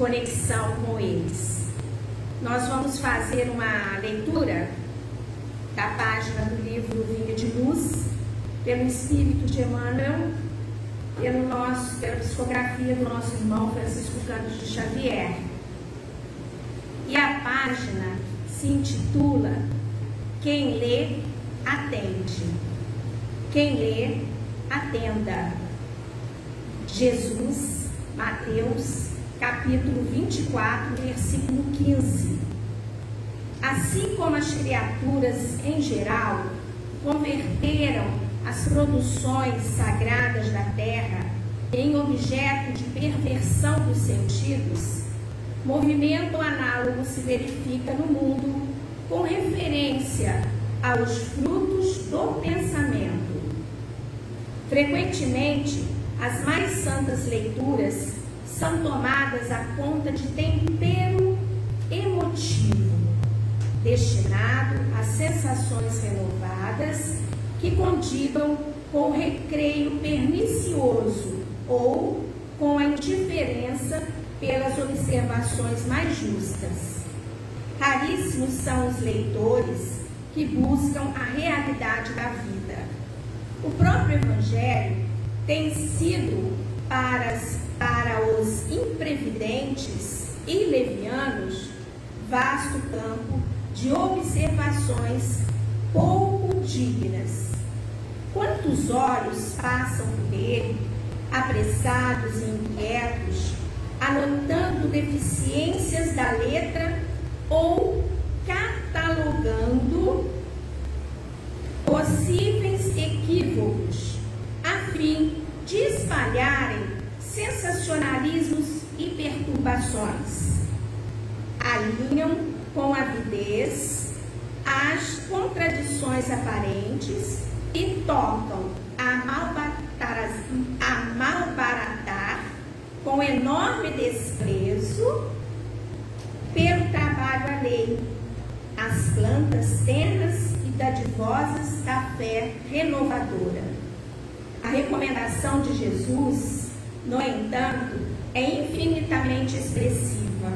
conexão com eles. Nós vamos fazer uma leitura da página do livro Vinho de Luz, pelo Espírito de Emmanuel, pelo nosso, pela psicografia do nosso irmão Francisco Campos de Xavier. E a página se intitula Quem lê, atende. Quem lê, atenda. Jesus, Mateus, capítulo 24, versículo 15. Assim como as criaturas em geral converteram as produções sagradas da terra em objeto de perversão dos sentidos, movimento análogo se verifica no mundo com referência aos frutos do pensamento. Frequentemente, as mais santas leituras são tomadas a conta de tempero emotivo, destinado a sensações renovadas que condigam com o recreio pernicioso ou com a indiferença pelas observações mais justas. Raríssimos são os leitores que buscam a realidade da vida. O próprio Evangelho tem sido para, para os imprevidentes e levianos vasto campo de observações pouco dignas. Quantos olhos passam por ele, apressados e inquietos, anotando deficiências da letra ou catalogando possíveis equívocos, a fim de espalharem sensacionalismos e perturbações. Alinham com avidez as contradições aparentes e tocam a malbaratar, a malbaratar com enorme desprezo pelo trabalho alheio, as plantas terras e dadivosas da fé renovadora. A recomendação de Jesus, no entanto, é infinitamente expressiva.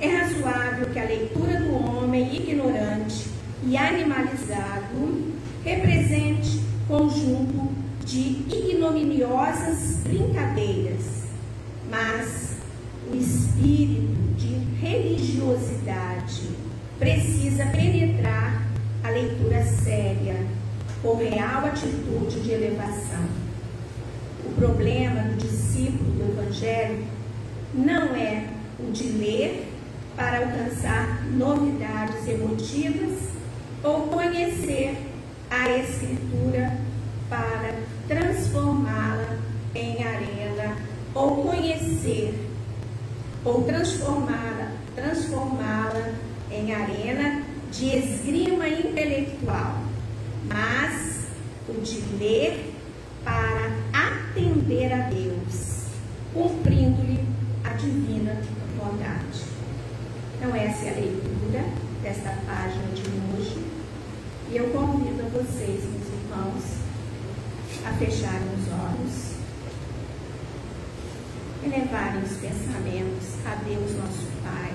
É razoável que a leitura do homem ignorante e animalizado represente conjunto de ignominiosas brincadeiras, mas o espírito de religiosidade precisa penetrar a leitura séria, com real atitude de elevação. O problema do discípulo do Evangelho não é o de ler para alcançar novidades emotivas ou conhecer a Escritura para transformá-la em arena ou conhecer ou transformá-la transformá-la em arena de esgrima intelectual, mas o de ler para atender a Deus, cumprindo-lhe a divina vontade. Então, essa é a leitura desta página de hoje. E eu convido a vocês, meus irmãos, a fecharem os olhos, elevarem os pensamentos a Deus, nosso Pai,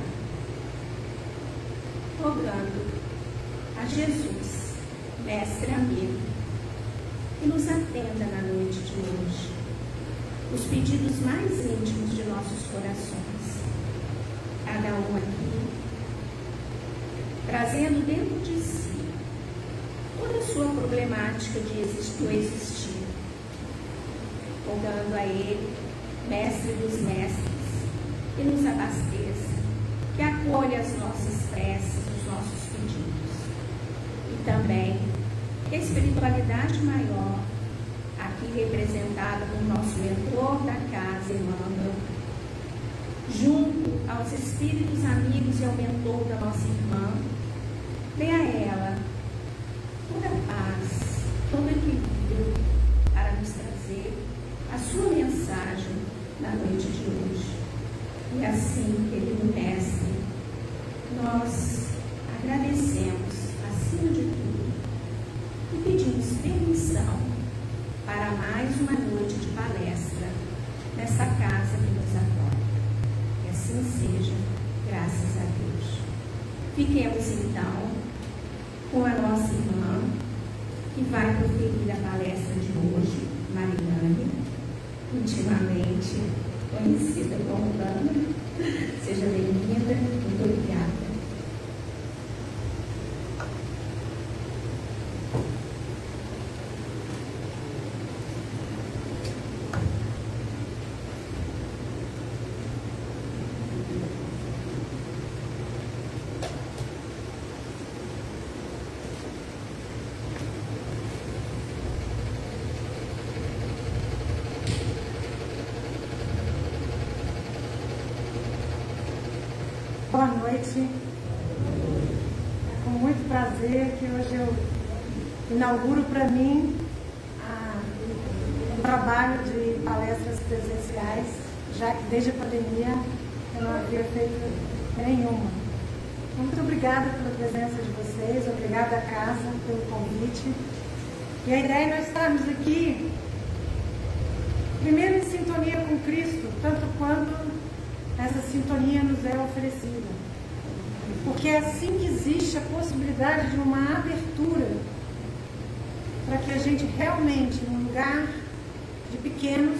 rogando a Jesus, mestre amigo, que nos atenda na noite de hoje os pedidos mais íntimos de nossos corações. Cada um aqui, trazendo dentro de si toda a sua problemática de existir, rogando a Ele, Mestre dos Mestres, que nos abasteça, que acolha as nossas preces, os nossos pedidos. E também que a espiritualidade maior, aqui representada por nosso mentor da casa, Emmanuel, junto aos espíritos amigos e ao mentor da nossa irmã, dê a ela toda a paz, todo equilíbrio para nos trazer a sua mensagem na noite de hoje. E assim, querido mestre, nós agradecemos, acima de tudo, e pedimos permissão para mais uma noite de palestra nessa casa que nos acolhe. Que assim seja, graças a Deus. Fiquemos então com a nossa irmã, que vai proferir a palestra de hoje, Mariane, intimamente conhecida como Ana. Seja bem-vinda, muito obrigada. Noite. É com muito prazer que hoje eu inauguro para mim a, um trabalho de palestras presenciais, já que desde a pandemia eu não havia feito nenhuma. Muito obrigada pela presença de vocês, obrigada à casa pelo convite. E a ideia é nós estarmos aqui, primeiro em sintonia com Cristo, tanto quanto essa sintonia nos é oferecida. Porque é assim que existe a possibilidade de uma abertura para que a gente realmente, num lugar de pequenos,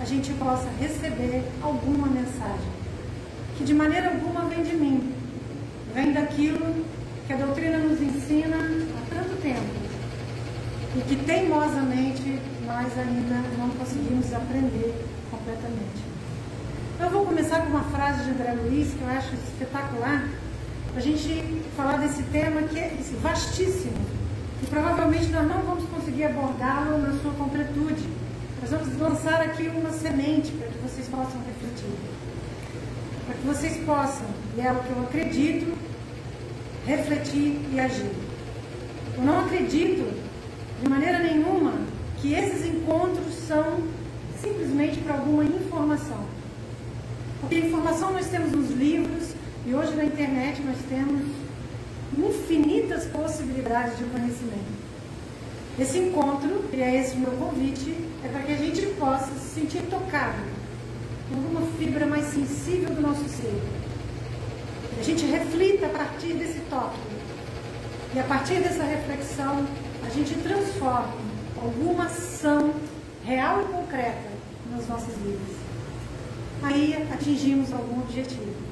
a gente possa receber alguma mensagem. Que de maneira alguma vem de mim, vem daquilo que a doutrina nos ensina há tanto tempo e que teimosamente nós ainda não conseguimos aprender completamente. Eu vou começar com uma frase de André Luiz que eu acho espetacular, a gente falar desse tema que é vastíssimo e provavelmente nós não vamos conseguir abordá-lo na sua completude. Nós vamos lançar aqui uma semente para que vocês possam refletir, para que vocês possam, e é o que eu acredito, refletir e agir. Eu não acredito de maneira nenhuma que esses encontros são simplesmente para alguma informação. Porque informação nós temos nos livros e hoje na internet nós temos infinitas possibilidades de conhecimento. Esse encontro, e é esse o meu convite, é para que a gente possa se sentir tocado em alguma fibra mais sensível do nosso ser. A gente reflita a partir desse toque. E a partir dessa reflexão, a gente transforma alguma ação real e concreta nas nossas vidas aí atingimos algum objetivo.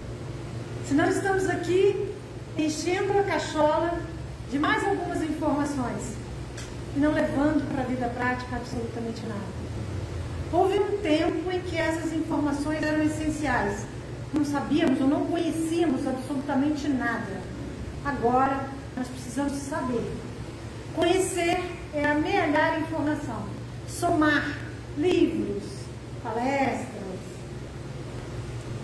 Se não estamos aqui enchendo a cachola de mais algumas informações e não levando para a vida prática absolutamente nada. Houve um tempo em que essas informações eram essenciais. Não sabíamos ou não conhecíamos absolutamente nada. Agora nós precisamos saber. Conhecer é amealhar informação, somar livros, palestras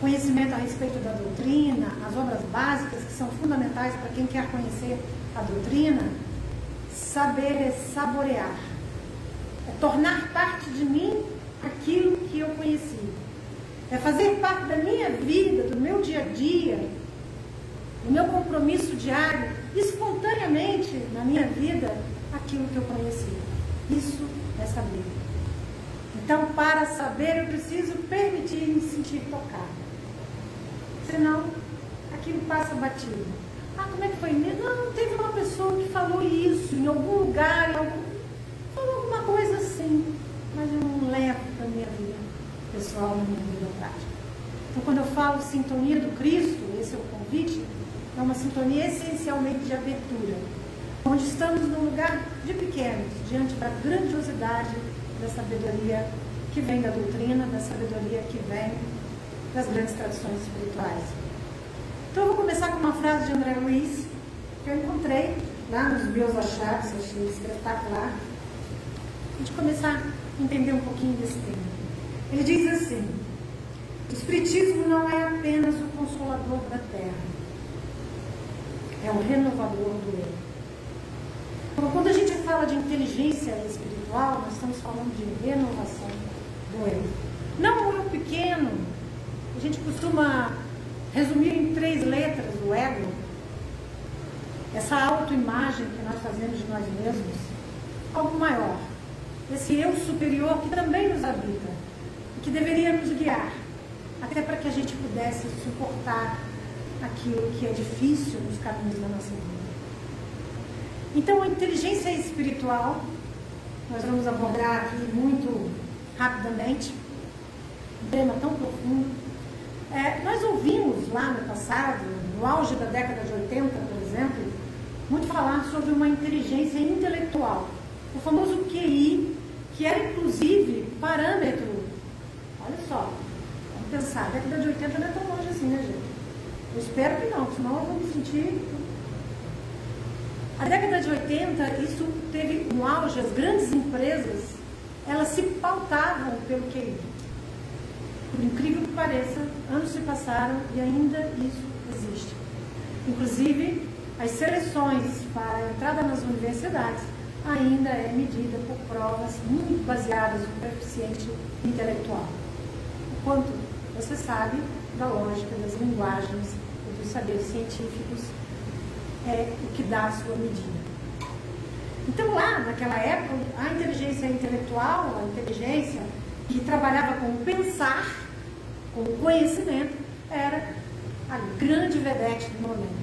conhecimento a respeito da doutrina, as obras básicas que são fundamentais para quem quer conhecer a doutrina, saber é saborear, é tornar parte de mim aquilo que eu conheci, é fazer parte da minha vida, do meu dia a dia, do meu compromisso diário, espontaneamente na minha vida, aquilo que eu conheci. Isso é saber. Então, para saber, eu preciso permitir me sentir tocado senão aquilo passa batido. Ah, como é que foi? Não, teve uma pessoa que falou isso em algum lugar, em algum... falou alguma coisa assim, mas eu não levo para a minha vida pessoal, na minha vida prática. Então, quando eu falo sintonia do Cristo, esse é o convite, é uma sintonia essencialmente de abertura, onde estamos num lugar de pequenos, diante da grandiosidade da sabedoria que vem da doutrina, da sabedoria que vem das grandes tradições espirituais. Então eu vou começar com uma frase de André Luiz, que eu encontrei lá nos meus achados, achei espetacular. A gente começar a entender um pouquinho desse tema. Ele diz assim: o Espiritismo não é apenas o consolador da terra, é o renovador do eu. Então, quando a gente fala de inteligência espiritual, nós estamos falando de renovação do eu. Não o eu pequeno. A gente costuma resumir em três letras o ego. Essa autoimagem que nós fazemos de nós mesmos. Algo maior. Esse eu superior que também nos habita. E que deveria nos guiar. Até para que a gente pudesse suportar aquilo que é difícil nos caminhos da nossa vida. Então, a inteligência espiritual, nós vamos abordar aqui muito rapidamente, um tema tão profundo. É, nós ouvimos lá no passado, no auge da década de 80, por exemplo, muito falar sobre uma inteligência intelectual, o famoso QI, que era inclusive parâmetro. Olha só, vamos pensar, a década de 80 não é tão longe assim, né, gente? Eu espero que não, senão eu vou me sentir a década de 80, isso teve um auge, as grandes empresas, elas se pautavam pelo QI. Por incrível que pareça, anos se passaram e ainda isso existe. Inclusive, as seleções para a entrada nas universidades ainda é medida por provas muito baseadas no coeficiente intelectual. O quanto você sabe da lógica das linguagens e dos saberes científicos é o que dá a sua medida. Então, lá naquela época, a inteligência intelectual, a inteligência que trabalhava com pensar, com o conhecimento, era a grande vedete do momento.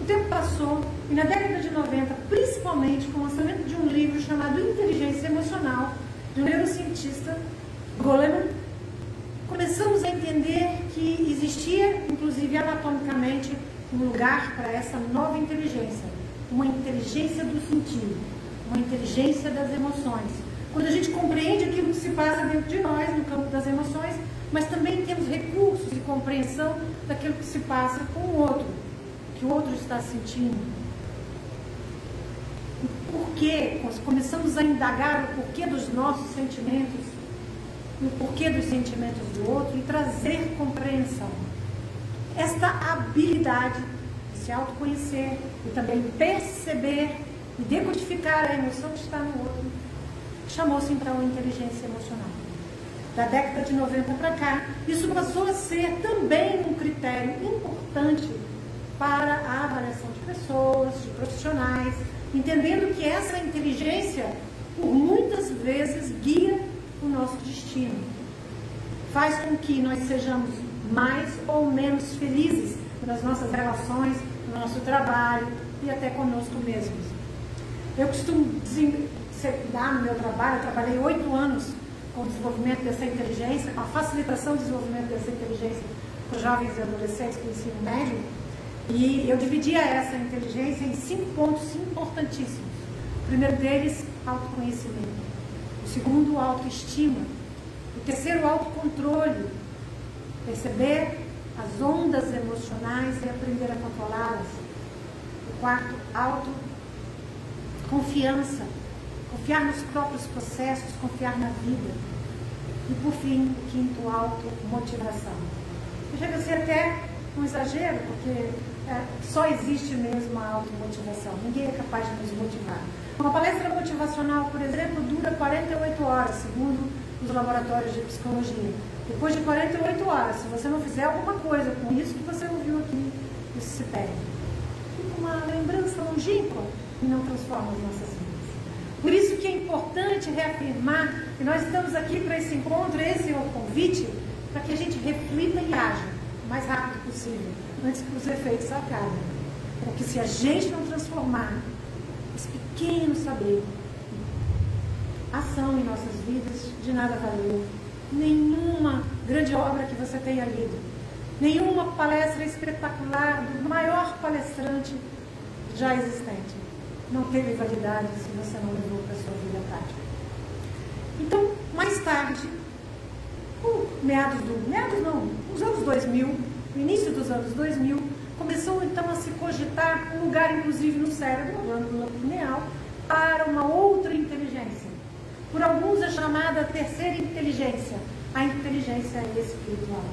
O tempo passou e na década de 90, principalmente com o lançamento de um livro chamado Inteligência Emocional, de um neurocientista, Goleman, começamos a entender que existia, inclusive anatomicamente, um lugar para essa nova inteligência, uma inteligência do sentido, uma inteligência das emoções. Quando a gente compreende aquilo que se passa dentro de nós, no campo das emoções, mas também temos recursos de compreensão daquilo que se passa com o outro, que o outro está sentindo. O porquê, começamos a indagar o porquê dos nossos sentimentos, o porquê dos sentimentos do outro e trazer compreensão esta habilidade de se autoconhecer e também perceber e decodificar a emoção que está no outro, chamou-se então inteligência emocional. Da década de 90 para cá, isso passou a ser também um critério importante para a avaliação de pessoas, de profissionais, entendendo que essa inteligência, por muitas vezes, guia o nosso destino. Faz com que nós sejamos mais ou menos felizes nas nossas relações, no nosso trabalho e até conosco mesmos. Eu costumo dar no meu trabalho, eu trabalhei oito anos o desenvolvimento dessa inteligência, com a facilitação do desenvolvimento dessa inteligência para jovens e adolescentes do ensino médio, e eu dividia essa inteligência em cinco pontos importantíssimos. O primeiro deles, autoconhecimento. O segundo, autoestima. O terceiro, autocontrole perceber as ondas emocionais e aprender a controlá-las. O quarto, autoconfiança, confiar nos próprios processos, confiar na vida. E por fim, o quinto, automotivação. Chega a ser até um exagero, porque é, só existe mesmo a automotivação. Ninguém é capaz de nos motivar. Uma palestra motivacional, por exemplo, dura 48 horas, segundo os laboratórios de psicologia. Depois de 48 horas, se você não fizer alguma coisa com isso que você ouviu aqui, isso se perde. Fica uma lembrança longínqua e não transforma as nossas. Por isso que é importante reafirmar que nós estamos aqui para esse encontro, esse é o convite, para que a gente reflita e haja o mais rápido possível, antes que os efeitos acabem. Porque se a gente não transformar esse pequeno saber ação em nossas vidas, de nada valeu nenhuma grande obra que você tenha lido, nenhuma palestra espetacular do maior palestrante já existente. Não teve validade se você não levou para a sua vida prática. Então, mais tarde, meados do. meados não, nos anos 2000, no início dos anos 2000, começou então a se cogitar um lugar, inclusive no cérebro, no ângulo pineal, para uma outra inteligência por alguns é chamada terceira inteligência, a inteligência espiritual.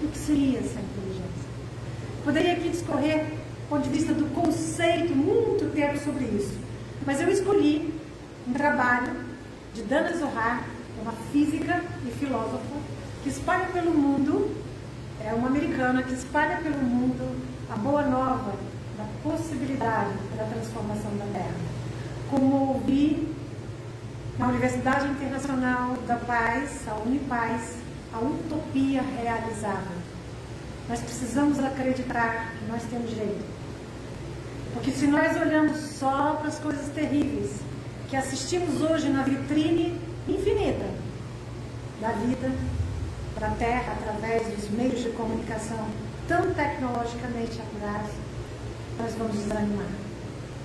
O que seria essa inteligência? Poderia aqui discorrer ponto de vista do conceito muito tempo sobre isso. Mas eu escolhi um trabalho de Dana Zohar, uma física e filósofa, que espalha pelo mundo, é uma americana que espalha pelo mundo a boa nova da possibilidade da transformação da Terra. Como ouvi na Universidade Internacional da Paz, a Unipaz, a utopia realizável. Nós precisamos acreditar que nós temos jeito. Porque se nós olhamos só para as coisas terríveis que assistimos hoje na vitrine infinita da vida, da Terra, através dos meios de comunicação tão tecnologicamente apurados, nós vamos desanimar.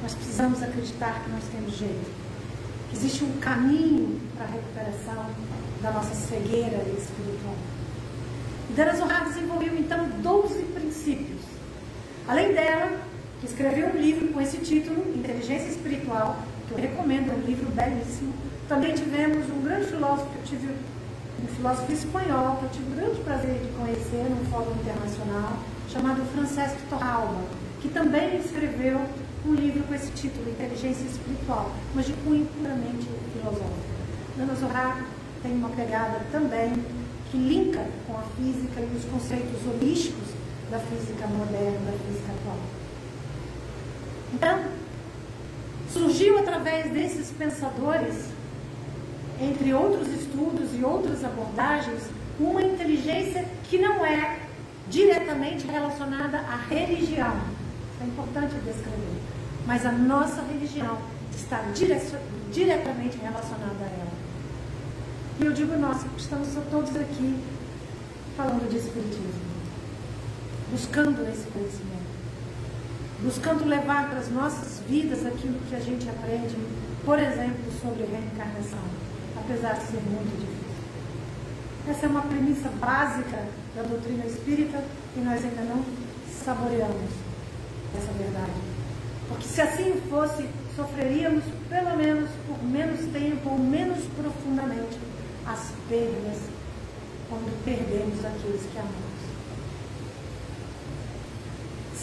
Nós precisamos acreditar que nós temos jeito. Que existe um caminho para a recuperação da nossa cegueira espiritual. Dana Zohar desenvolveu então 12 princípios. Além dela, que escreveu um livro com esse título, Inteligência Espiritual, que eu recomendo, é um livro belíssimo. Também tivemos um grande filósofo que eu tive, um filósofo espanhol, que eu tive o grande prazer de conhecer num fórum internacional, chamado Francesco Torralba, que também escreveu um livro com esse título, Inteligência Espiritual, mas de cunho puramente filosófico. Dana Zohar tem uma pegada também que linka com a física e os conceitos holísticos da física moderna, da física atual. Então, surgiu através desses pensadores, entre outros estudos e outras abordagens, uma inteligência que não é diretamente relacionada à religião. É importante descrever. Mas a nossa religião está diretamente relacionada a ela. E eu digo nós, porque estamos todos aqui falando de Espiritismo, buscando esse conhecimento, buscando levar para as nossas vidas aquilo que a gente aprende, por exemplo, sobre reencarnação, apesar de ser muito difícil. Essa é uma premissa básica da doutrina espírita e nós ainda não saboreamos essa verdade. Porque se assim fosse, sofreríamos pelo menos por menos tempo ou menos profundamente as perdas quando perdemos aqueles que amamos.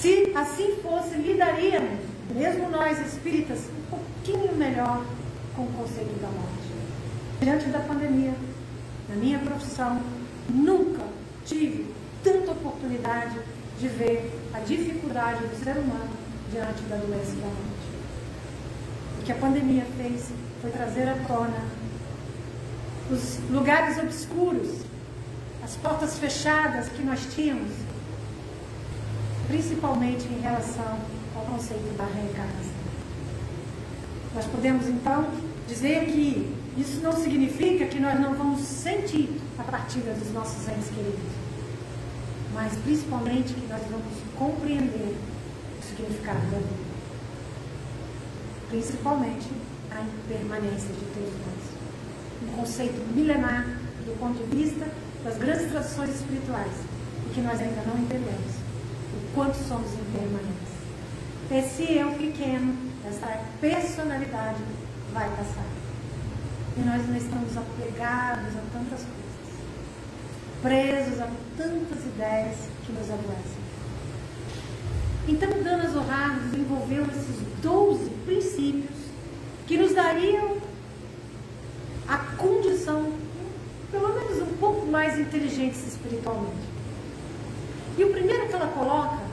Se assim fosse, lidaríamos, mesmo nós espíritas, um pouquinho melhor com o conceito da morte. Diante da pandemia, na minha profissão, nunca tive tanta oportunidade de ver a dificuldade do ser humano diante da doença da morte. O que a pandemia fez foi trazer à tona os lugares obscuros, as portas fechadas que nós tínhamos, principalmente em relação ao conceito da reencarnação. Nós podemos então dizer que isso não significa que nós não vamos sentir a partida dos nossos entes queridos, mas principalmente que nós vamos compreender o significado da vida, principalmente a impermanência de todos nós um conceito milenar do ponto de vista das grandes tradições espirituais e que nós ainda não entendemos quanto somos impermanentes. Esse eu pequeno, essa personalidade vai passar. E nós ainda estamos apegados a tantas coisas, presos a tantas ideias que nos adoecem. Então, Dana Zohar desenvolveu esses 12 princípios que nos dariam a condição, pelo menos um pouco mais inteligentes espiritualmente. E o primeiro que ela coloca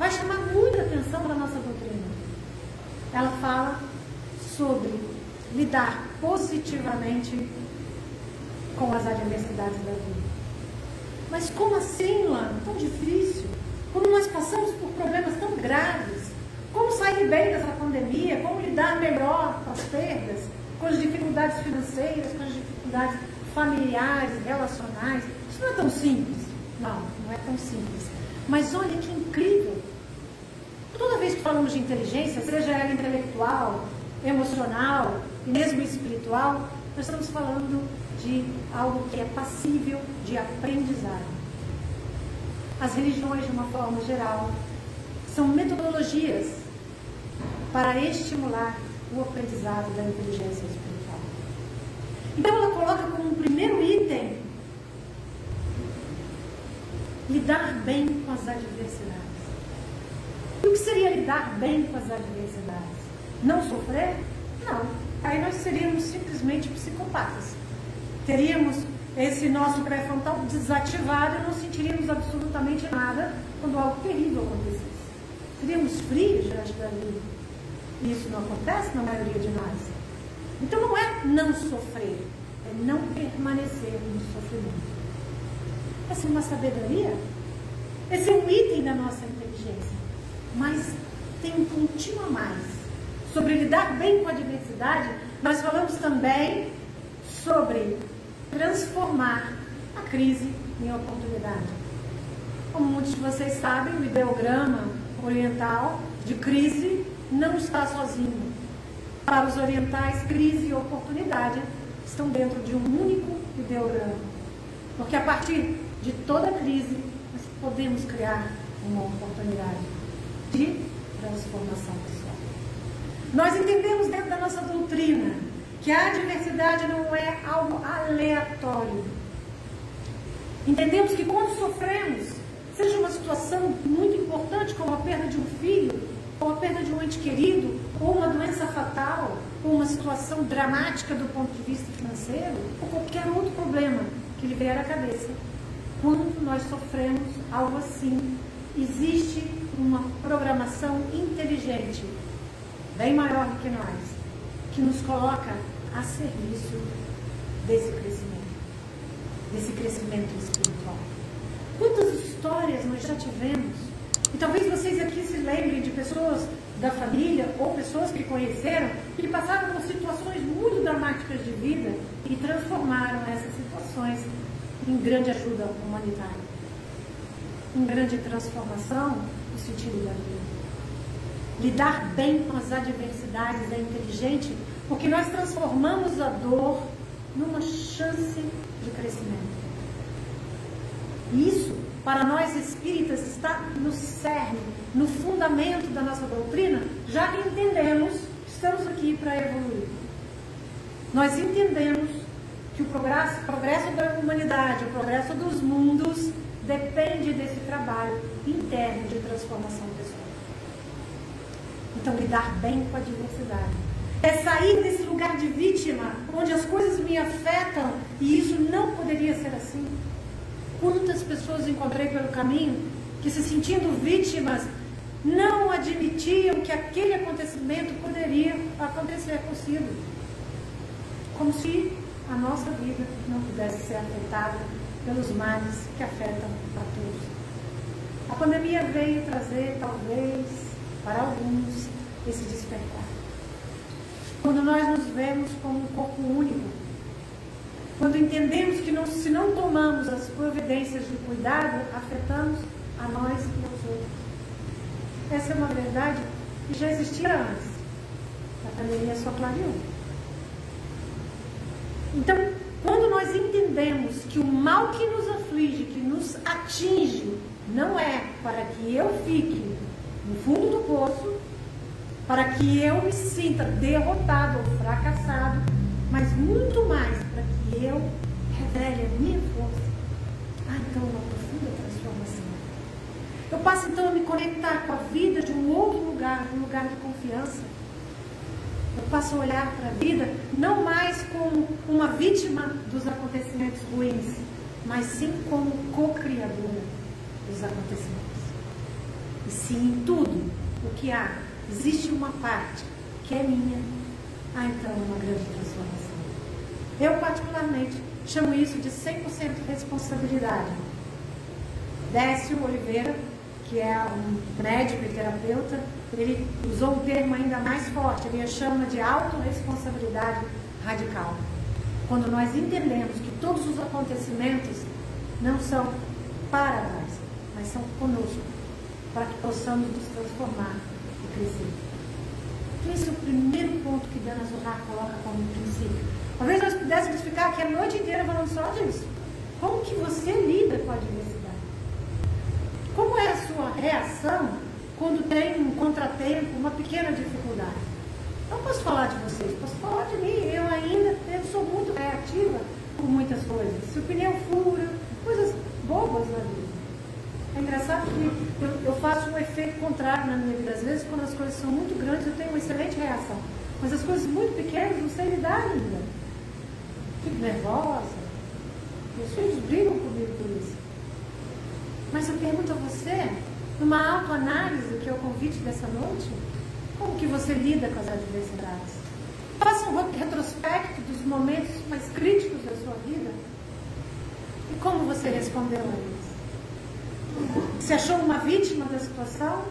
vai chamar muita atenção para a nossa doutrina. Ela fala sobre lidar positivamente com as adversidades da vida. Mas como assim, Lana? Tão difícil. Quando nós passamos por problemas tão graves, como sair bem dessa pandemia? Como lidar melhor com as perdas? com as dificuldades financeiras, com as dificuldades familiares, relacionais. Isso não é tão simples. Não, não é tão simples. Mas olha que incrível. Toda vez que falamos de inteligência, seja ela intelectual, emocional e mesmo espiritual, nós estamos falando de algo que é passível de aprendizado. As religiões, de uma forma geral, são metodologias para estimular o aprendizado da inteligência espiritual. Então ela coloca como um primeiro item lidar bem com as adversidades. Seria lidar bem com as adversidades? não sofrer? Não. Aí nós seríamos simplesmente psicopatas. Teríamos esse nosso pré-frontal desativado e não sentiríamos absolutamente nada quando algo terrível acontecesse. Seríamos frios diante da vida. E isso não acontece na maioria de nós. Então não é não sofrer, é não permanecer no sofrimento. Essa é uma sabedoria. Esse é um item da nossa inteligência. Mas tem um pontinho a mais. Sobre lidar bem com a diversidade, nós falamos também sobre transformar a crise em oportunidade. Como muitos de vocês sabem, o ideograma oriental de crise não está sozinho. Para os orientais, crise e oportunidade estão dentro de um único ideograma. Porque a partir de toda crise, nós podemos criar uma oportunidade de transformação pessoal. Nós entendemos dentro da nossa doutrina que a adversidade não é algo aleatório. Entendemos que quando sofremos, seja uma situação muito importante, como a perda de um filho, ou a perda de um ente querido, ou uma doença fatal, ou uma situação dramática do ponto de vista financeiro, ou qualquer outro problema que lhe vier à cabeça, quando nós sofremos algo assim, existe uma programação inteligente, bem maior que nós, que nos coloca a serviço desse crescimento, desse crescimento espiritual. Quantas histórias nós já tivemos? E talvez vocês aqui se lembrem de pessoas da família ou pessoas que conheceram que passaram por situações muito dramáticas de vida e transformaram essas situações em grande ajuda humanitária, em grande transformação sentido da vida. Lidar bem com as adversidades é inteligente porque nós transformamos a dor numa chance de crescimento. E isso, para nós espíritas, está no cerne, no fundamento da nossa doutrina, já entendemos que estamos aqui para evoluir. Nós entendemos que o progresso, progresso da humanidade, o progresso dos mundos, depende desse trabalho interno de transformação pessoal. Então, lidar bem com a diversidade. É sair desse lugar de vítima, onde as coisas me afetam e isso não poderia ser assim. Quantas pessoas encontrei pelo caminho que, se sentindo vítimas, não admitiam que aquele acontecimento poderia acontecer consigo. Como se a nossa vida não pudesse ser afetada pelos males que afetam a todos. A pandemia veio trazer, talvez, para alguns, esse despertar. Quando nós nos vemos como um corpo único, quando entendemos que não, se não tomamos as providências de cuidado, afetamos a nós e aos outros. Essa é uma verdade que já existia antes. A pandemia só clareou. Então, quando nós entendemos que o mal que nos aflige, que nos atinge, não é para que eu fique no fundo do poço, para que eu me sinta derrotado ou fracassado, mas muito mais para que eu revele a minha força. Ah, então uma profunda transformação. Eu passo então a me conectar com a vida de um outro lugar, um lugar de confiança. Eu passo a olhar para a vida não mais como uma vítima dos acontecimentos ruins, mas sim como co-criadora dos acontecimentos. E sim, em tudo o que há, existe uma parte que é minha. Ah, então é uma grande transformação. Eu, particularmente, chamo isso de 100% responsabilidade. Décio Oliveira, que é um médico e terapeuta, ele usou um termo ainda mais forte, ele chama de autorresponsabilidade radical. Quando nós entendemos que todos os acontecimentos não são para nós, mas são conosco, para que possamos nos transformar e crescer. Então, esse é o primeiro ponto que Dana Zohar coloca como princípio. Talvez nós pudéssemos ficar aqui a noite inteira falando só disso. Como que você lida com a diversidade? Como é a sua reação quando tem um contratempo, uma pequena dificuldade? Não posso falar de vocês, posso falar de mim. Eu ainda eu sou muito reativa com muitas coisas. Se o pneu fura, coisas bobas na vida. É engraçado que eu, eu, faço um efeito contrário na minha vida. Às vezes, quando as coisas são muito grandes, eu tenho uma excelente reação. Mas as coisas muito pequenas, não sei lidar ainda. Fico nervosa. Meus filhos brigam comigo por isso. Mas eu pergunto a você, numa autoanálise, que é o convite dessa noite, como que você lida com as adversidades? Faça um retrospecto dos momentos mais críticos da sua vida. E como você respondeu a eles? Você achou uma vítima da situação?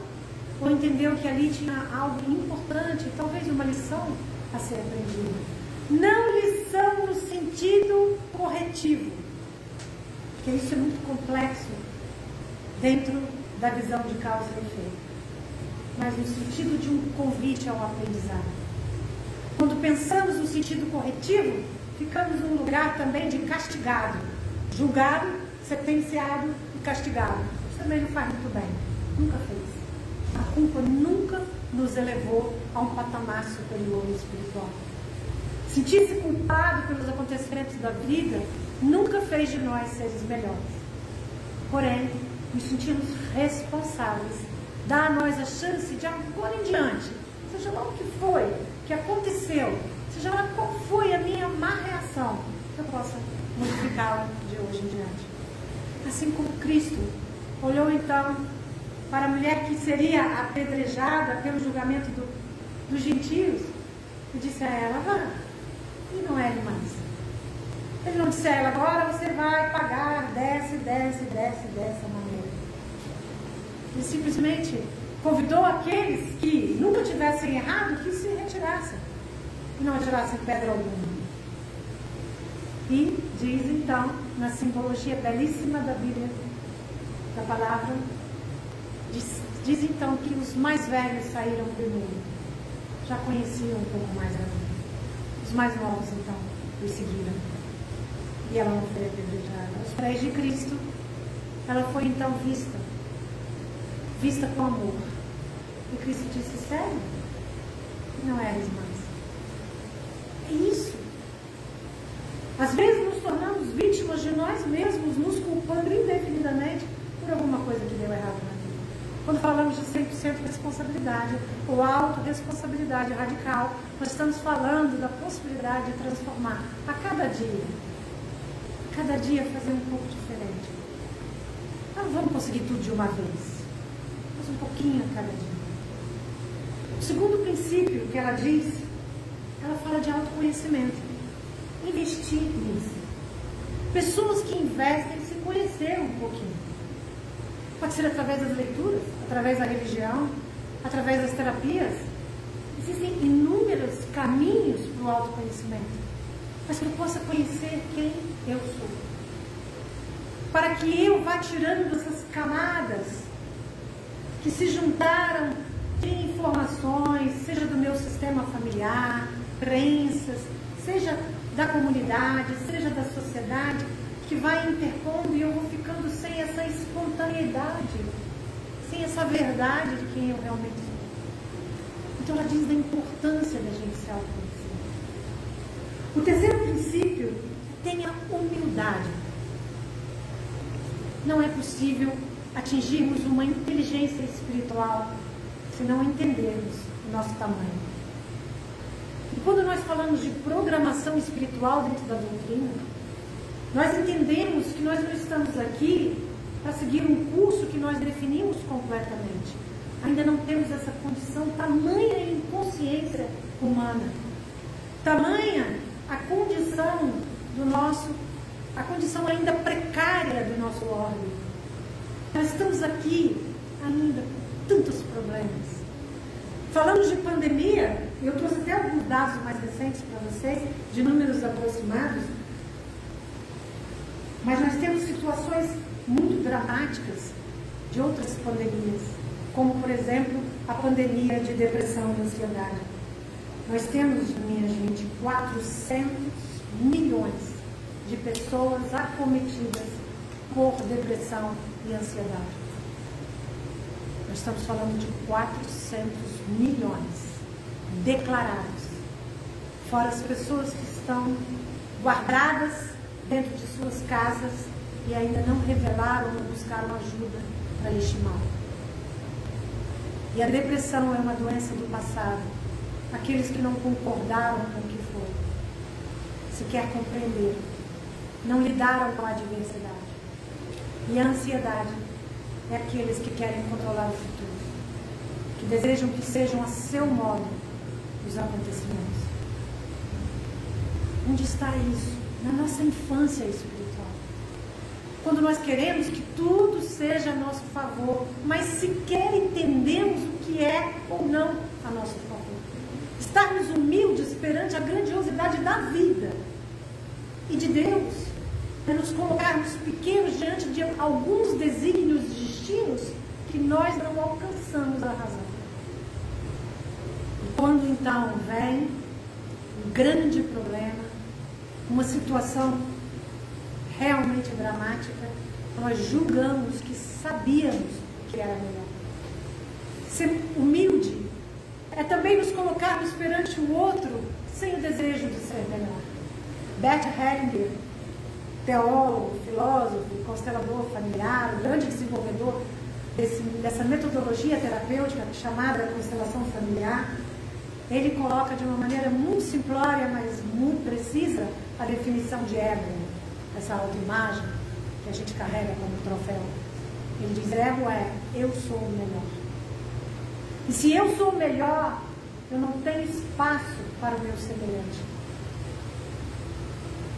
Ou entendeu que ali tinha algo importante, talvez uma lição a ser aprendida? Não lição no sentido corretivo, porque isso é muito complexo dentro da visão de causa e efeito, mas no sentido de um convite ao aprendizado. Quando pensamos no sentido corretivo, ficamos num lugar também de castigado, julgado, sentenciado castigado. Isso também não faz muito bem. Nunca fez. A culpa nunca nos elevou a um patamar superior espiritual. Sentir-se culpado pelos acontecimentos da vida nunca fez de nós seres melhores. Porém, nos sentimos responsáveis. Dá a nós a chance de agora em diante, seja lá o que foi, que aconteceu, seja lá qual foi a minha má reação, eu possa modificá-la de hoje em diante. Assim como Cristo olhou então para a mulher que seria apedrejada pelo julgamento do, dos gentios e disse a ela: vá, e não é mais. Ele não disse a ela: agora você vai pagar, desce, desce, desce dessa maneira. Ele simplesmente convidou aqueles que nunca tivessem errado que se retirassem e não atirassem pedra alguma. E diz então, na simbologia belíssima da Bíblia, da palavra, diz, diz então que os mais velhos saíram primeiro. Já conheciam um pouco mais a vida. Os mais novos, então, os seguiram. E ela não foi apedrejada. Aos pés de Cristo, ela foi então vista vista com amor. E Cristo disse: Sério? Não eres mais. É isso. Às vezes nos tornamos vítimas de nós mesmos, nos culpando indefinidamente por alguma coisa que deu errado na vida. Quando falamos de 100% responsabilidade ou autorresponsabilidade radical, nós estamos falando da possibilidade de transformar a cada dia. A cada dia fazer um pouco diferente. Não vamos conseguir tudo de uma vez um pouquinho a cada dia. O segundo princípio que ela diz, ela fala de autoconhecimento. Investir nisso. Pessoas que investem em se conhecer um pouquinho. Pode ser através das leituras, através da religião, através das terapias. Existem inúmeros caminhos para o autoconhecimento. Mas que eu possa conhecer quem eu sou. Para que eu vá tirando essas camadas que se juntaram de informações, seja do meu sistema familiar, crenças, seja da comunidade, seja da sociedade, que vai interpondo e eu vou ficando sem essa espontaneidade, sem essa verdade de quem eu realmente sou. Então ela diz da importância da gente se autoconhecer. O terceiro princípio tenha humildade. Não é possível atingirmos uma inteligência espiritual se não entendermos o nosso tamanho. E quando nós falamos de programação espiritual dentro da doutrina, nós entendemos que nós não estamos aqui para seguir um curso que nós definimos completamente. Ainda não temos essa condição, tamanha inconsciência humana, tamanha a condição do nosso, a condição ainda precária do nosso órgão nós estamos aqui ainda com tantos problemas. Falamos de pandemia, eu trouxe até alguns dados mais recentes para vocês, de números aproximados, mas nós temos situações muito dramáticas de outras pandemias, como por exemplo a pandemia de depressão e ansiedade. Nós temos, minha gente, 400 milhões de pessoas acometidas por depressão e ansiedade. Nós estamos falando de 400 milhões declarados, fora as pessoas que estão guardadas dentro de suas casas e ainda não revelaram ou buscaram ajuda para este mal. E a depressão é uma doença do passado. Aqueles que não concordaram com o que foi, se quer compreender, não lidaram com a adversidade. E a ansiedade é aqueles que querem controlar o futuro, que desejam que sejam a seu modo os acontecimentos. Onde está isso? Na nossa infância espiritual. Quando nós queremos que tudo seja a nosso favor, mas sequer entendemos o que é ou não a nosso favor. Estarmos humildes perante a grandiosidade da vida e de Deus, é nos colocarmos pequenos diante de alguns desígnios destinos que nós não alcançamos a razão. Quando então vem um grande problema, uma situação realmente dramática, nós julgamos que sabíamos que era melhor. Ser humilde é também nos colocarmos perante o outro sem o desejo de ser melhor. Bert Hellinger, teólogo, filósofo, constelador familiar, grande desenvolvedor desse, dessa metodologia terapêutica chamada constelação familiar, ele coloca de uma maneira muito simplória, mas muito precisa, a definição de ego essa autoimagem que a gente carrega como troféu. Ele diz: ego é eu sou o melhor. E se eu sou o melhor, eu não tenho espaço para o meu semelhante.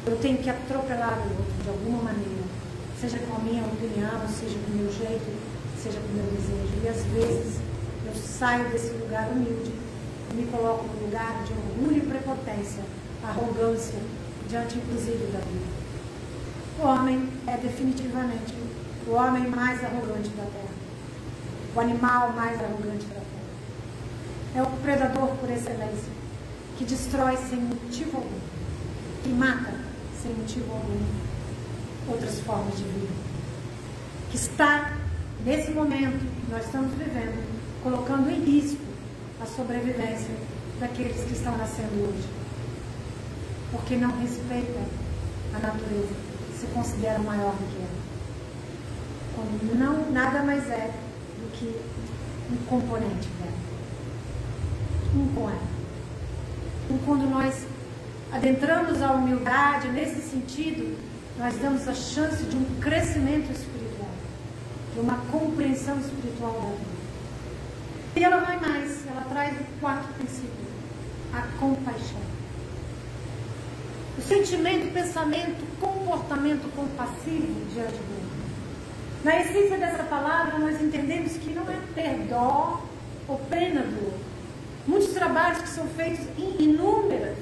Eu tenho que atropelar o outro de alguma maneira, seja com a minha opinião, seja com o meu jeito, seja com o meu desejo. E às vezes eu saio desse lugar humilde me coloco no lugar de orgulho e prepotência, arrogância, diante inclusive da vida. O homem é definitivamente o homem mais arrogante da Terra. O animal mais arrogante da Terra. É o predador por excelência, que destrói sem motivo algum, que mata sem motivo algum outras formas de vida. Que está, nesse momento que nós estamos vivendo, colocando em risco a sobrevivência daqueles que estão nascendo hoje. Porque não respeita a natureza se considera maior do que ela. Quando não, nada mais é do que um componente dela. Um com ela. E quando nós adentramos a humildade nesse sentido, nós damos a chance de um crescimento espiritual, de uma compreensão espiritual da vida. E ela vai mais, ela traz o quarto princípio, a compaixão. O sentimento, pensamento, comportamento compassivo diante do outro. Na essência dessa palavra, nós entendemos que não é ter dó ou pena do outro. Muitos trabalhos que são feitos em inúmeras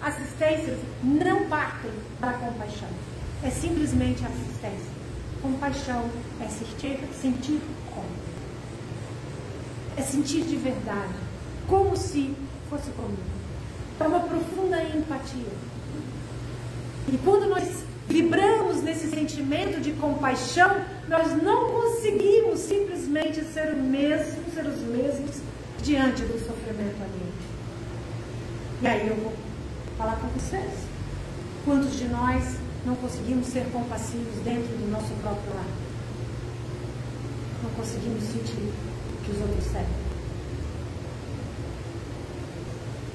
assistências não partem da compaixão. É simplesmente assistência. Compaixão é sentir, sentir como. É sentir de verdade, como se fosse comigo. É uma profunda empatia. E quando nós vibramos nesse sentimento de compaixão, nós não conseguimos simplesmente ser, o mesmo, ser os mesmos diante do sofrimento alheio. E aí eu vou falar com vocês. Quantos de nós não conseguimos ser compassivos dentro do nosso próprio lar? Não conseguimos sentir que os outros sentem.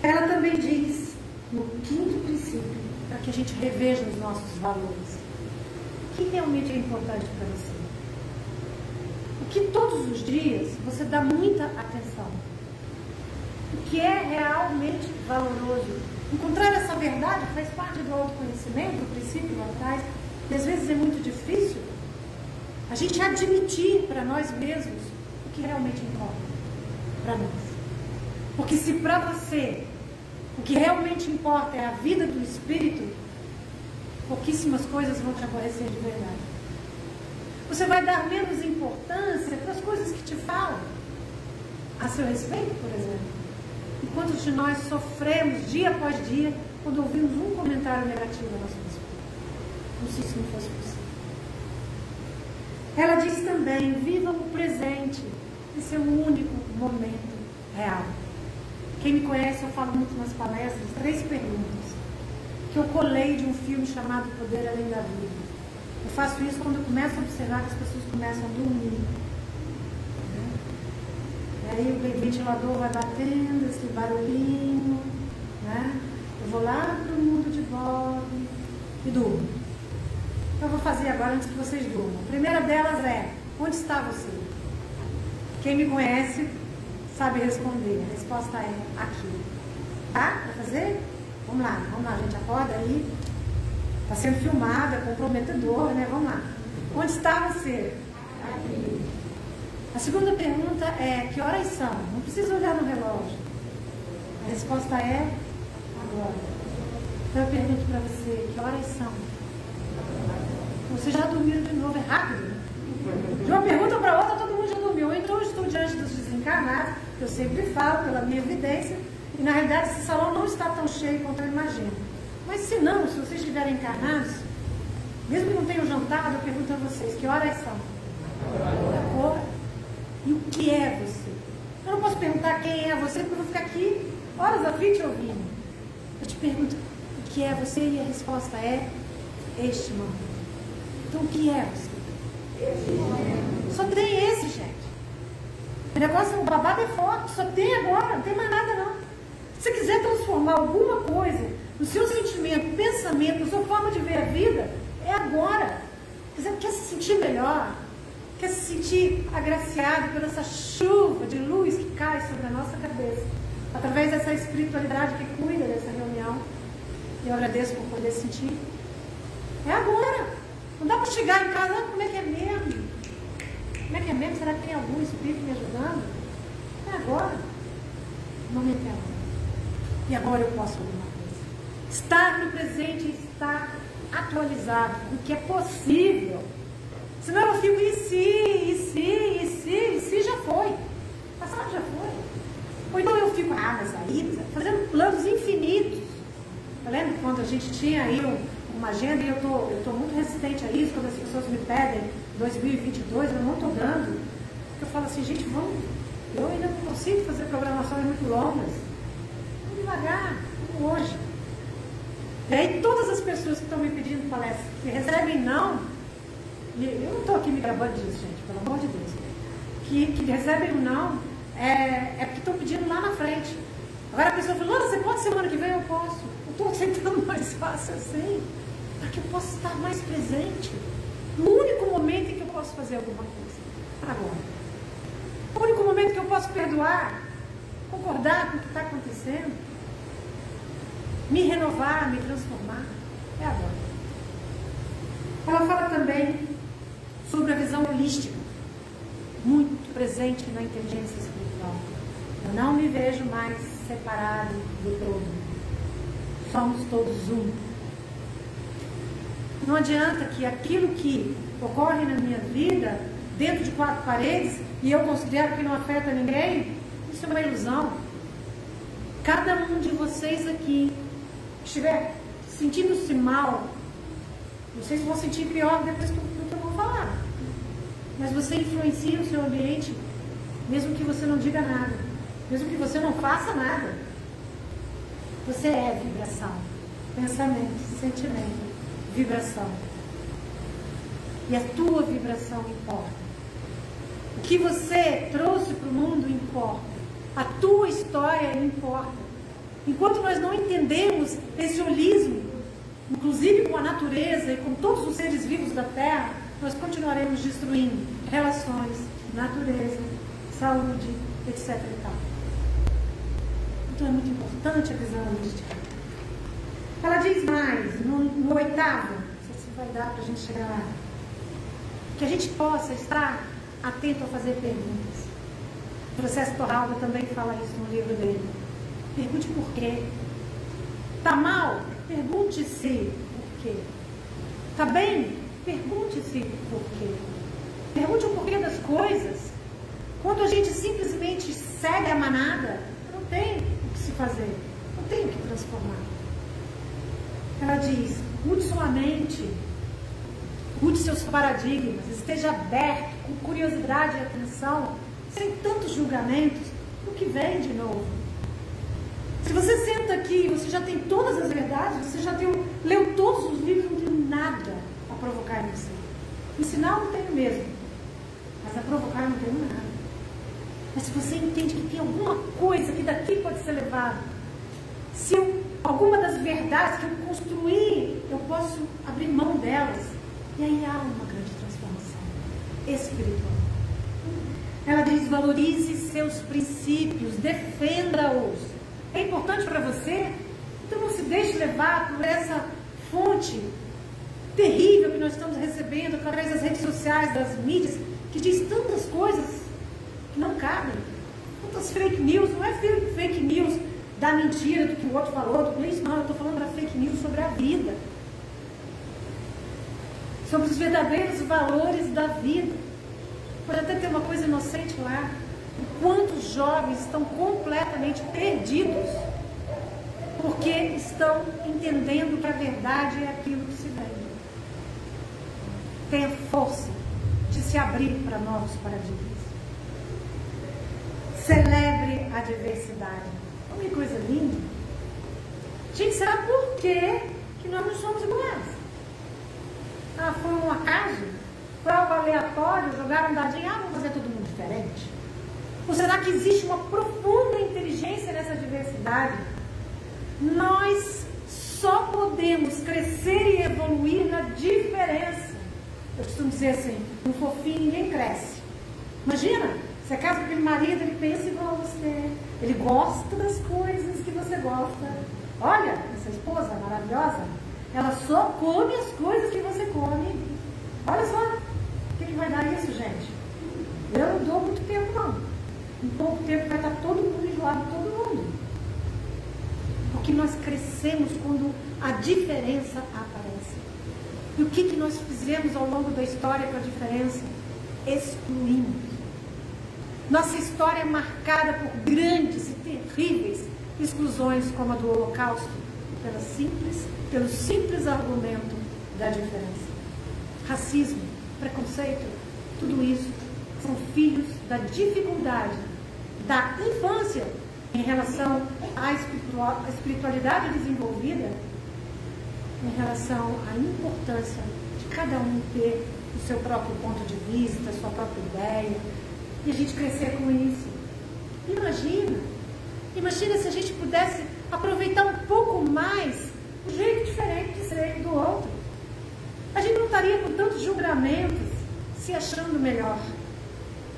Ela também diz, no quinto princípio, para que a gente reveja os nossos valores. O que realmente é importante para você? O que todos os dias você dá muita atenção? O que é realmente valoroso? Encontrar essa verdade faz parte do autoconhecimento, do princípio lá atrás, e às vezes é muito difícil a gente admitir para nós mesmos o que realmente importa para nós. Porque se para você o que realmente importa é a vida do espírito, pouquíssimas coisas vão te aborrecer de verdade. Você vai dar menos importância para as coisas que te falam a seu respeito, por exemplo. E quantos de nós sofremos dia após dia quando ouvimos um comentário negativo a nosso respeito? Como se isso não fosse possível. Ela diz também: viva o presente. Esse é o único momento real. Quem me conhece, eu falo muito nas palestras, três perguntas. Que eu colei de um filme chamado Poder Além da Vida. Eu faço isso quando eu começo a observar que as pessoas começam a dormir. aí o ventilador vai batendo, esse barulhinho, né? Eu vou lá para o mundo de Bob e durmo. Então eu vou fazer agora antes que vocês durmam. A primeira delas é, onde está você? Quem me conhece sabe responder. A resposta é aqui. Tá? Vai fazer? Vamos lá, vamos lá, gente. Acorda aí. Está sendo filmado, é comprometedor, né? Vamos lá. Onde está você? Aqui. A segunda pergunta é: que horas são? Não precisa olhar no relógio. A resposta é agora. Então eu pergunto para você: que horas são? Você já dormiu de novo? É rápido. De uma pergunta para outra, todo mundo já dormiu. Então eu estou diante dos desencarnados, eu sempre falo pela minha evidência, e na realidade esse salão não está tão cheio quanto eu imagino. Mas se não, se vocês estiverem encarnados, mesmo que não tenham jantado, eu pergunto a vocês: que horas são? Agora. E o que é você? Eu não posso perguntar quem é você, porque eu vou ficar aqui horas a fim te ouvindo. Eu te pergunto o que é você e a resposta é este momento. Então o que é? Só tem esse, gente. O negócio, o babado é forte, só tem agora, não tem mais nada não. Se quiser transformar alguma coisa no seu sentimento, pensamento, na sua forma de ver a vida, é agora. Quer, quer se sentir melhor? Quer se sentir agraciado por essa chuva de luz que cai sobre a nossa cabeça? Através dessa espiritualidade que cuida dessa reunião. E eu agradeço por poder sentir. É agora. Não dá para chegar em casa, ah, como é que é mesmo? Como é que é mesmo? Será que tem algum espírito me ajudando? É agora. Não me entendo. E agora eu posso alguma coisa. Estar no presente estar atualizado, o que é possível. Senão eu fico, e se, e se, e se, e se já foi. Passado já foi. Ou então eu fico, ah, mas aí, fazendo planos infinitos. Tá lendo quando a gente tinha aí um, uma agenda e eu tô, eu tô muito resistente a isso, quando as pessoas me pedem 2022, eu não estou dando. Eu falo assim, gente, vamos, eu ainda não consigo fazer programações muito longas. Vamos devagar, vamos hoje. E aí todas as pessoas que estão me pedindo palestra, que recebem não, eu não estou aqui me gravando disso, gente, pelo amor de Deus, que, que recebem não, é, é porque estão pedindo lá na frente. Agora a pessoa fala, você pode semana que vem? Eu posso. Eu estou aceitando mais fácil assim, para que eu possa estar mais presente. No único momento em que eu posso fazer alguma coisa. Agora. O único momento que eu posso perdoar, concordar com o que está acontecendo, me renovar, me transformar, é agora. Ela fala também sobre a visão holística, muito presente na inteligência espiritual. Eu não me vejo mais separado do todo. Somos todos um. Não adianta que aquilo que ocorre na minha vida, dentro de quatro paredes, e eu considero que não afeta ninguém, isso é uma ilusão. Cada um de vocês aqui estiver sentindo-se mal, vocês vão sentir pior depois do que eu vou falar. Mas você influencia o seu ambiente, mesmo que você não diga nada, mesmo que você não faça nada. Você é vibração, pensamento, sentimento, vibração. E a tua vibração importa. O que você trouxe para o mundo importa. A tua história importa. Enquanto nós não entendemos esse holismo, inclusive com a natureza e com todos os seres vivos da Terra, nós continuaremos destruindo relações, natureza, saúde, etc. Então é muito importante a visão holística. Ela diz mais, no, no oitavo, não sei se vai dar para a gente chegar lá, que a gente possa estar atento a fazer perguntas. O processo Torraldo também fala isso no livro dele. Pergunte por quê. Está mal? Pergunte-se por quê. Está bem? Pergunte-se por quê. Pergunte o porquê das coisas. Quando a gente simplesmente segue a manada, não tem o que se fazer, não tem o que transformar. Ela diz: mude sua mente, mude seus paradigmas, esteja aberto, com curiosidade e atenção, sem tantos julgamentos, o que vem de novo. Se você senta aqui você já tem todas as verdades, você já tem, leu todos os livros, não tem nada a provocar em você. Ensinar não tenho mesmo, mas a provocar não tenho nada. Mas se você entende que tem alguma coisa que daqui pode ser levada, se eu, alguma das verdades que eu construí, eu posso abrir mão delas, e aí há uma grande transformação espiritual. Ela diz: valorize seus princípios, defenda-os. É importante para você? Então não se deixe levar por essa fonte terrível que nós estamos recebendo através das redes sociais, das mídias, que diz tantas coisas que não cabem. Tantas fake news, não é fake news da mentira, do que o outro falou, do isso, não, eu estou falando da fake news sobre a vida. Sobre os verdadeiros valores da vida. Pode até ter uma coisa inocente lá. Quantos jovens estão completamente perdidos porque estão entendendo que a verdade é aquilo que se vende. Tenha força de se abrir para novos paradigmas. Celebre a diversidade. Olha que coisa linda. Gente, será por quê que nós não somos iguais? Ah, foi um acaso? Foi algo aleatório? Jogaram um dadinho? Ah, vamos fazer todo mundo diferente? Ou será que existe uma profunda inteligência nessa diversidade? Nós só podemos crescer e evoluir na diferença. Eu costumo dizer assim, no fofinho ninguém cresce. Imagina, você casa com aquele marido, ele pensa igual a você. Ele gosta das coisas que você gosta. Olha, essa esposa maravilhosa, ela só come as coisas que você come. Olha só, o que, que vai dar isso, gente? Eu não dou muito tempo, não. Em pouco tempo vai estar todo mundo enjoado, todo mundo. Porque nós crescemos quando a diferença aparece. E o que, que nós fizemos ao longo da história com a diferença? Excluímos. Nossa história é marcada por grandes e terríveis exclusões, como a do Holocausto, pela simples, pelo simples argumento da diferença. Racismo, preconceito, tudo isso são filhos da dificuldade da infância em relação à espiritualidade desenvolvida, em relação à importância de cada um ter o seu próprio ponto de vista, a sua própria ideia, e a gente crescer com isso. Imagina, imagina se a gente pudesse aproveitar um pouco mais o jeito diferente de ser do outro. A gente não estaria com tantos julgamentos, se achando melhor.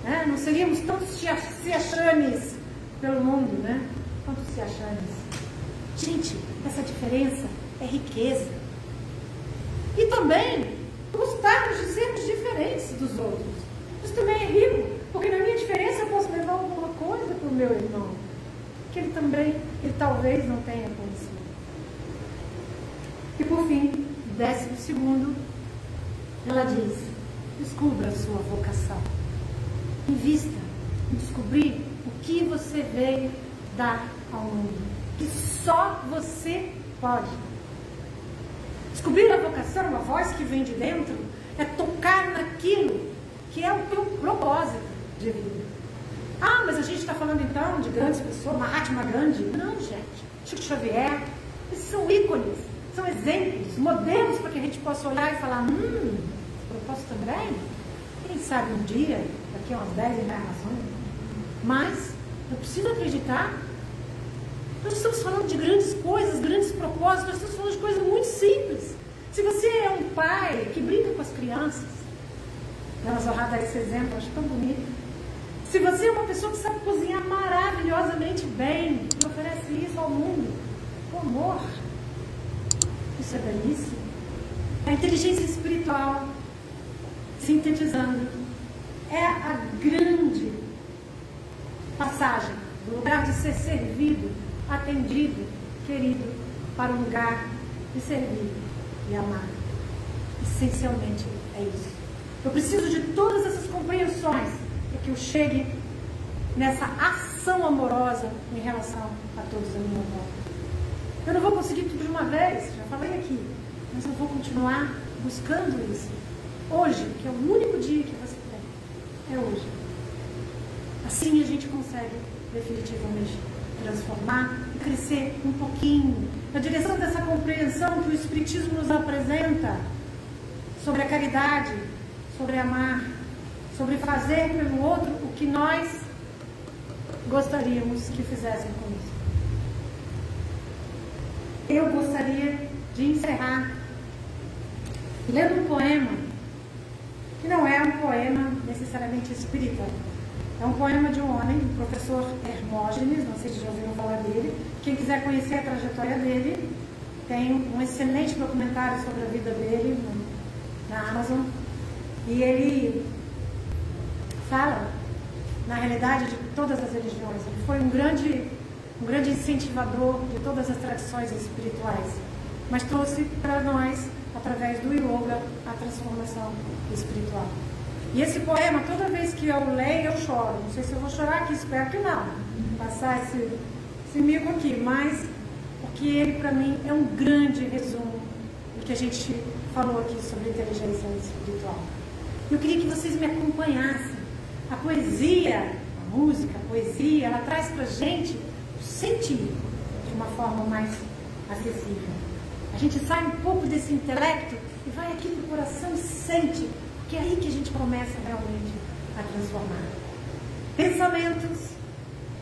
Né? Não seríamos tantos se achanes pelo mundo, né? Quantos se achanes. Gente, essa diferença é riqueza. E também gostarmos de sermos diferentes dos outros. Isso também é rico, porque na minha diferença eu posso levar alguma coisa para o meu irmão. Que ele também, ele talvez não tenha conhecido. E por fim, décimo segundo, ela diz, descubra a sua vocação. Invista em descobrir o que você veio dar ao mundo. Que só você pode. Descobrir a vocação, a voz que vem de dentro, é tocar naquilo que é o teu propósito de vida. Ah, mas a gente está falando então de grandes pessoas, Mahatma Gandhi. Não, gente. Chico Xavier. Esses são ícones, são exemplos, modelos para que a gente possa olhar e falar: hum, propósito também? Quem sabe um dia, daqui a umas 10 encarnações. Mas eu preciso acreditar. Nós estamos falando de grandes coisas, grandes propósitos, nós estamos falando de coisas muito simples. Se você é um pai que brinca com as crianças, elas dar esse exemplo, acho tão bonito. Se você é uma pessoa que sabe cozinhar maravilhosamente bem, e oferece isso ao mundo, com amor, isso é belíssimo. A inteligência espiritual, sintetizando, é a grande passagem do lugar de ser servido, atendido, querido, para o lugar de servir e amar. Essencialmente é isso. Eu preciso de todas essas compreensões para que eu chegue nessa ação amorosa em relação a todos a minha volta. Eu não vou conseguir tudo de uma vez, já falei aqui, mas eu vou continuar buscando isso. Hoje, que é o único dia que você tem, é hoje. Assim a gente consegue definitivamente transformar e crescer um pouquinho na direção dessa compreensão que o Espiritismo nos apresenta sobre a caridade, sobre amar, sobre fazer pelo outro o que nós gostaríamos que fizessem com isso. Eu gostaria de encerrar lendo um poema que não é um poema necessariamente espírita. É um poema de um homem, o professor Hermógenes, não sei se já ouviram falar dele. Quem quiser conhecer a trajetória dele, tem um excelente documentário sobre a vida dele na Amazon. E ele fala, na realidade, de todas as religiões. Ele foi um grande, um grande incentivador de todas as tradições espirituais, mas trouxe para nós, através do yoga, a transformação espiritual. E esse poema, toda vez que eu leio, eu choro. Não sei se eu vou chorar aqui, espero que não. Passar esse, esse mico aqui, mas porque ele, para mim, é um grande resumo do que a gente falou aqui sobre inteligência espiritual. Eu queria que vocês me acompanhassem. A poesia, a música, a poesia, ela traz para gente o sentir de uma forma mais acessível. A gente sai um pouco desse intelecto e vai aqui no coração e sente, porque é aí que a gente começa realmente a transformar. Pensamentos,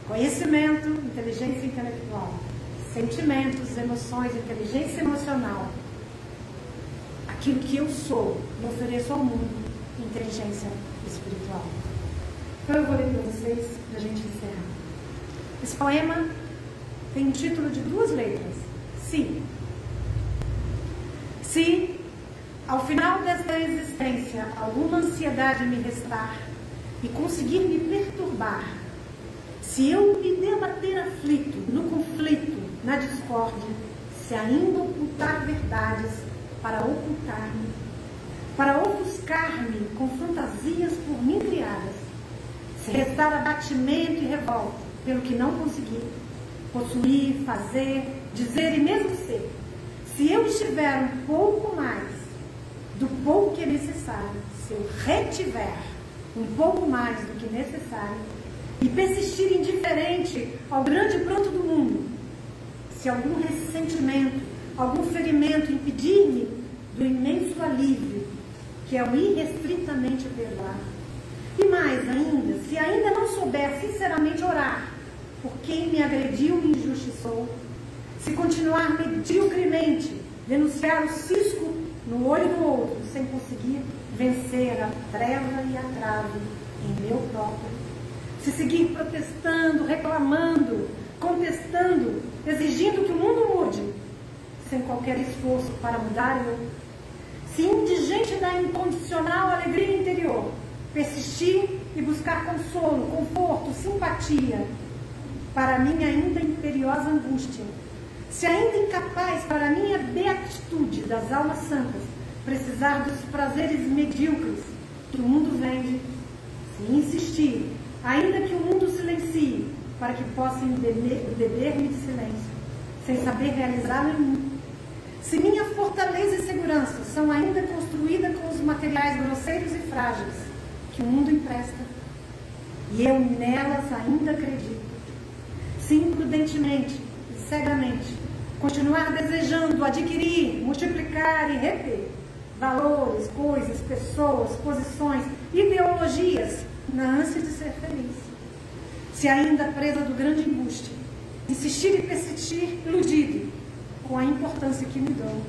conhecimento, inteligência intelectual, sentimentos, emoções, inteligência emocional. Aquilo que eu sou e ofereço ao mundo, inteligência espiritual. Então eu vou ler para vocês para a gente encerrar. Esse poema tem um título de duas letras. Sim. Se, ao final desta existência, alguma ansiedade me restar e conseguir me perturbar, se eu me debater aflito, no conflito, na discórdia, se ainda ocultar verdades para ocultar-me, para ofuscar-me com fantasias por mim criadas, se restar abatimento e revolta pelo que não consegui, possuir, fazer, dizer e mesmo ser, se eu estiver um pouco mais do pouco que é necessário, se eu retiver um pouco mais do que necessário e persistir indiferente ao grande pronto do mundo, se algum ressentimento, algum ferimento impedir-me do imenso alívio que é o irrestritamente perdoar. E mais ainda, se ainda não souber sinceramente orar por quem me agrediu e injustiçou, se continuar mediocremente, denunciar o cisco no olho do outro, sem conseguir vencer a treva e a trave em meu próprio, se seguir protestando, reclamando, contestando, exigindo que o mundo mude, sem qualquer esforço para mudar eu. Se indigente da incondicional alegria interior, persistir e buscar consolo, conforto, simpatia para minha ainda imperiosa angústia. Se ainda incapaz para a minha beatitude das almas santas, precisar dos prazeres medíocres que o mundo vende, se insistir, ainda que o mundo silencie, para que possam beber-me de silêncio, sem saber realizar nenhum. Se minha fortaleza e segurança são ainda construídas com os materiais grosseiros e frágeis que o mundo empresta, e eu nelas ainda acredito, se imprudentemente e cegamente continuar desejando adquirir, multiplicar e reter valores, coisas, pessoas, posições, ideologias, na ânsia de ser feliz. Se ainda presa do grande embuste, insistir e persistir iludido com a importância que me dou.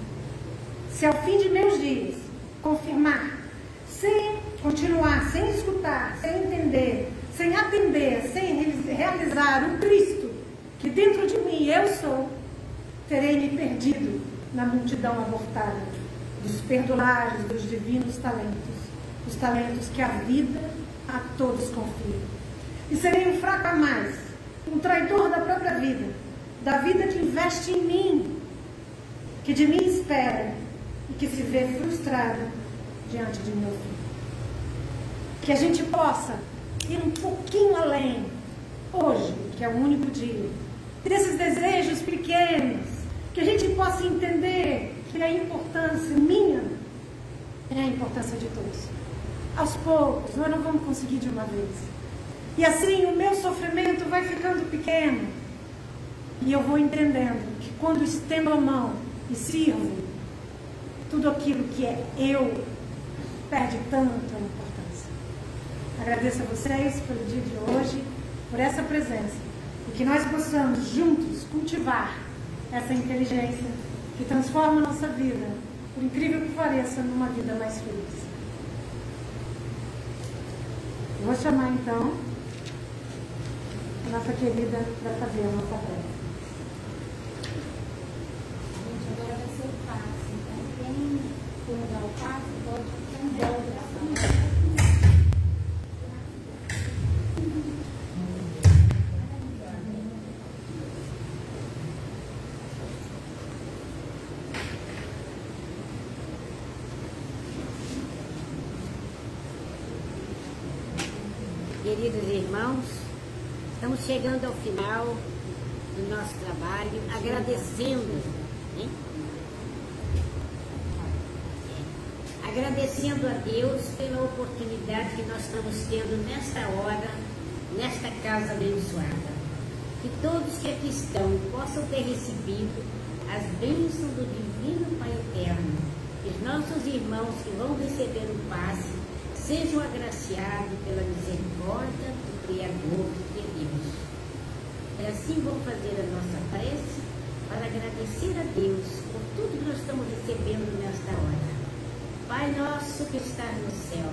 Se ao fim de meus dias confirmar, sem continuar, sem escutar, sem entender, sem atender, sem realizar o Cristo que dentro de mim eu sou, terei me perdido na multidão abortada dos perdulários dos divinos talentos, os talentos que a vida a todos confia e serei um fraco a mais, um traidor da própria vida, da vida que investe em mim, que de mim espera e que se vê frustrado diante de meu fim. Que a gente possa ir um pouquinho além, hoje, que é o único dia, desses desejos pequenos, que a gente possa entender que a importância minha é a importância de todos. Aos poucos, nós não vamos conseguir de uma vez. E assim o meu sofrimento vai ficando pequeno. E eu vou entendendo que quando estendo a mão e sirvo, tudo aquilo que é eu perde tanto. Agradeço a vocês pelo dia de hoje. por essa presença. E que nós possamos juntos cultivar essa inteligência que transforma a nossa vida, por incrível que pareça, numa vida mais feliz. Vou chamar então a nossa querida para fazer nossa Queridos irmãos, estamos chegando ao final do nosso trabalho, agradecendo, agradecendo a Deus pela oportunidade que nós estamos tendo nesta hora, nesta casa abençoada. Que todos que aqui estão possam ter recebido as bênçãos do Divino Pai Eterno. Os nossos irmãos que vão receber o passe sejam agraciados pela misericórdia do Criador de Deus. E assim vamos fazer a nossa prece para agradecer a Deus por tudo que nós estamos recebendo nesta hora. Pai nosso que estás no céu,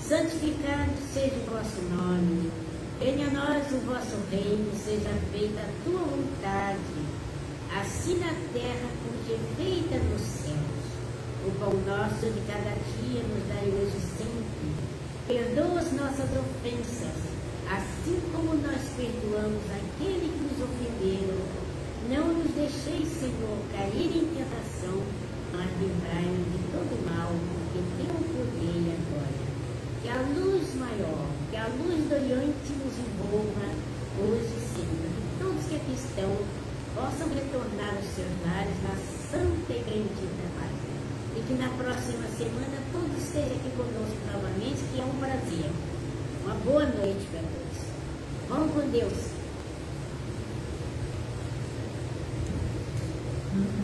santificado seja o vosso nome. Venha a nós o vosso reino, seja feita a tua vontade, assim na terra como é feita nos céus. O pão nosso de cada dia nos dai hoje sempre. Perdoa as nossas ofensas, assim como nós perdoamos aquele que nos ofenderam. Não nos deixeis, Senhor, cair em tentação, mas livrai-nos de todo mal, porque teu poder agora. Que a luz maior, que a luz do Oriente nos envolva hoje e sempre. Que todos que aqui estão possam retornar aos seus lares na santa e bendita paz e que na próxima semana todos estejam aqui conosco novamente, que é um prazer. Uma boa noite para todos. Vamos com Deus. Uhum.